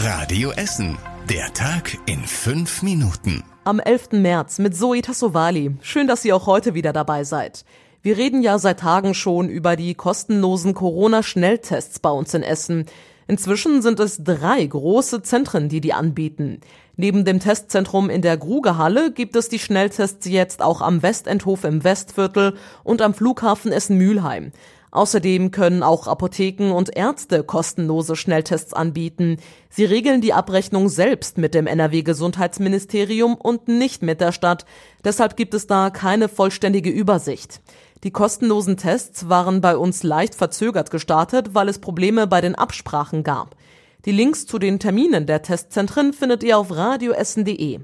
Radio Essen. Der Tag in fünf Minuten. Am 11. März mit Zoe Tassovali. Schön, dass ihr auch heute wieder dabei seid. Wir reden ja seit Tagen schon über die kostenlosen Corona-Schnelltests bei uns in Essen. Inzwischen sind es drei große Zentren, die die anbieten. Neben dem Testzentrum in der Grugehalle gibt es die Schnelltests jetzt auch am Westendhof im Westviertel und am Flughafen Essen-Mülheim. Außerdem können auch Apotheken und Ärzte kostenlose Schnelltests anbieten. Sie regeln die Abrechnung selbst mit dem NRW Gesundheitsministerium und nicht mit der Stadt. Deshalb gibt es da keine vollständige Übersicht. Die kostenlosen Tests waren bei uns leicht verzögert gestartet, weil es Probleme bei den Absprachen gab. Die Links zu den Terminen der Testzentren findet ihr auf radioessen.de.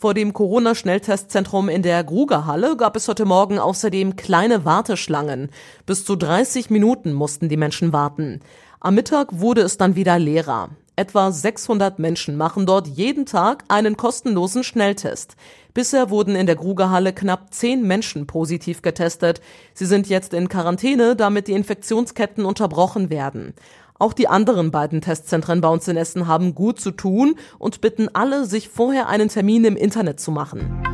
Vor dem Corona-Schnelltestzentrum in der Grugerhalle gab es heute Morgen außerdem kleine Warteschlangen. Bis zu 30 Minuten mussten die Menschen warten. Am Mittag wurde es dann wieder leerer. Etwa 600 Menschen machen dort jeden Tag einen kostenlosen Schnelltest. Bisher wurden in der Grugerhalle knapp 10 Menschen positiv getestet. Sie sind jetzt in Quarantäne, damit die Infektionsketten unterbrochen werden. Auch die anderen beiden Testzentren bei uns in Essen haben gut zu tun und bitten alle, sich vorher einen Termin im Internet zu machen.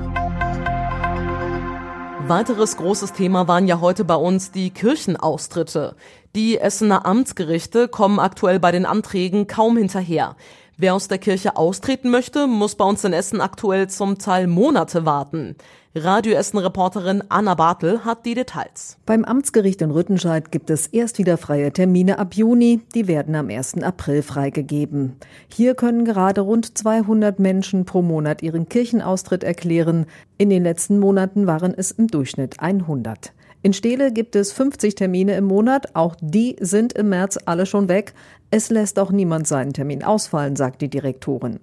Weiteres großes Thema waren ja heute bei uns die Kirchenaustritte. Die Essener Amtsgerichte kommen aktuell bei den Anträgen kaum hinterher. Wer aus der Kirche austreten möchte, muss bei uns in Essen aktuell zum Teil Monate warten. Radio Essen-Reporterin Anna Bartel hat die Details. Beim Amtsgericht in Rüttenscheid gibt es erst wieder freie Termine ab Juni. Die werden am 1. April freigegeben. Hier können gerade rund 200 Menschen pro Monat ihren Kirchenaustritt erklären. In den letzten Monaten waren es im Durchschnitt 100. In Steele gibt es 50 Termine im Monat. Auch die sind im März alle schon weg. Es lässt auch niemand seinen Termin ausfallen, sagt die Direktorin.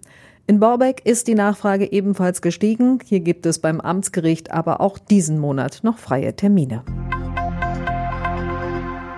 In Borbeck ist die Nachfrage ebenfalls gestiegen. Hier gibt es beim Amtsgericht aber auch diesen Monat noch freie Termine.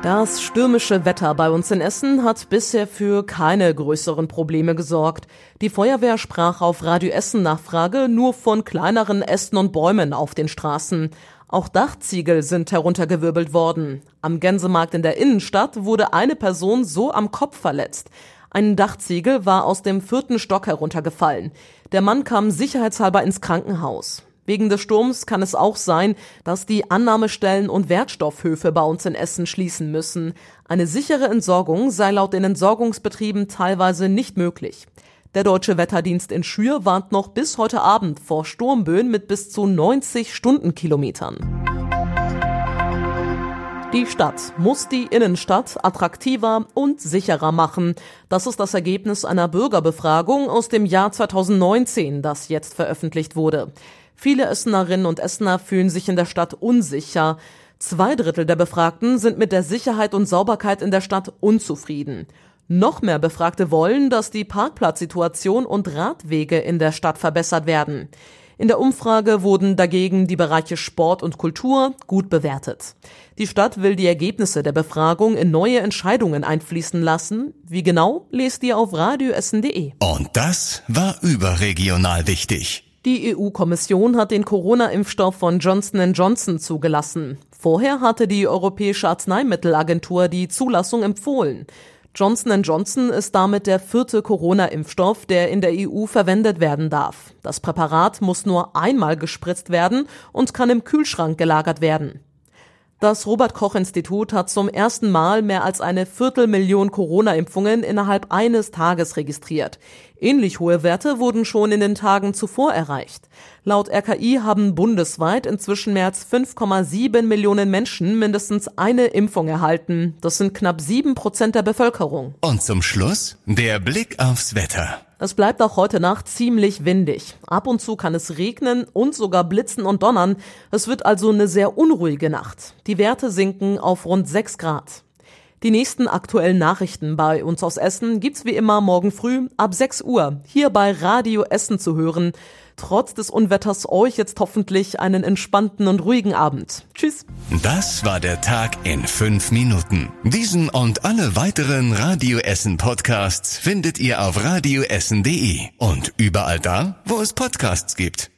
Das stürmische Wetter bei uns in Essen hat bisher für keine größeren Probleme gesorgt. Die Feuerwehr sprach auf Radio Essen Nachfrage nur von kleineren Ästen und Bäumen auf den Straßen. Auch Dachziegel sind heruntergewirbelt worden. Am Gänsemarkt in der Innenstadt wurde eine Person so am Kopf verletzt. Ein Dachziegel war aus dem vierten Stock heruntergefallen. Der Mann kam sicherheitshalber ins Krankenhaus. Wegen des Sturms kann es auch sein, dass die Annahmestellen und Wertstoffhöfe bei uns in Essen schließen müssen. Eine sichere Entsorgung sei laut den Entsorgungsbetrieben teilweise nicht möglich. Der deutsche Wetterdienst in Schür warnt noch bis heute Abend vor Sturmböen mit bis zu 90 Stundenkilometern. Die Stadt muss die Innenstadt attraktiver und sicherer machen. Das ist das Ergebnis einer Bürgerbefragung aus dem Jahr 2019, das jetzt veröffentlicht wurde. Viele Essenerinnen und Essener fühlen sich in der Stadt unsicher. Zwei Drittel der Befragten sind mit der Sicherheit und Sauberkeit in der Stadt unzufrieden. Noch mehr Befragte wollen, dass die Parkplatzsituation und Radwege in der Stadt verbessert werden. In der Umfrage wurden dagegen die Bereiche Sport und Kultur gut bewertet. Die Stadt will die Ergebnisse der Befragung in neue Entscheidungen einfließen lassen. Wie genau, lest ihr auf radioessen.de. Und das war überregional wichtig. Die EU-Kommission hat den Corona-Impfstoff von Johnson Johnson zugelassen. Vorher hatte die Europäische Arzneimittelagentur die Zulassung empfohlen. Johnson Johnson ist damit der vierte Corona-Impfstoff, der in der EU verwendet werden darf. Das Präparat muss nur einmal gespritzt werden und kann im Kühlschrank gelagert werden. Das Robert Koch Institut hat zum ersten Mal mehr als eine Viertelmillion Corona-Impfungen innerhalb eines Tages registriert. Ähnlich hohe Werte wurden schon in den Tagen zuvor erreicht. Laut RKI haben bundesweit inzwischen mehr als 5,7 Millionen Menschen mindestens eine Impfung erhalten. Das sind knapp sieben Prozent der Bevölkerung. Und zum Schluss der Blick aufs Wetter. Es bleibt auch heute Nacht ziemlich windig. Ab und zu kann es regnen und sogar blitzen und donnern. Es wird also eine sehr unruhige Nacht. Die Werte sinken auf rund 6 Grad. Die nächsten aktuellen Nachrichten bei uns aus Essen gibt's wie immer morgen früh ab 6 Uhr hier bei Radio Essen zu hören. Trotz des Unwetters euch jetzt hoffentlich einen entspannten und ruhigen Abend. Tschüss. Das war der Tag in fünf Minuten. Diesen und alle weiteren Radio Essen Podcasts findet ihr auf radioessen.de und überall da, wo es Podcasts gibt.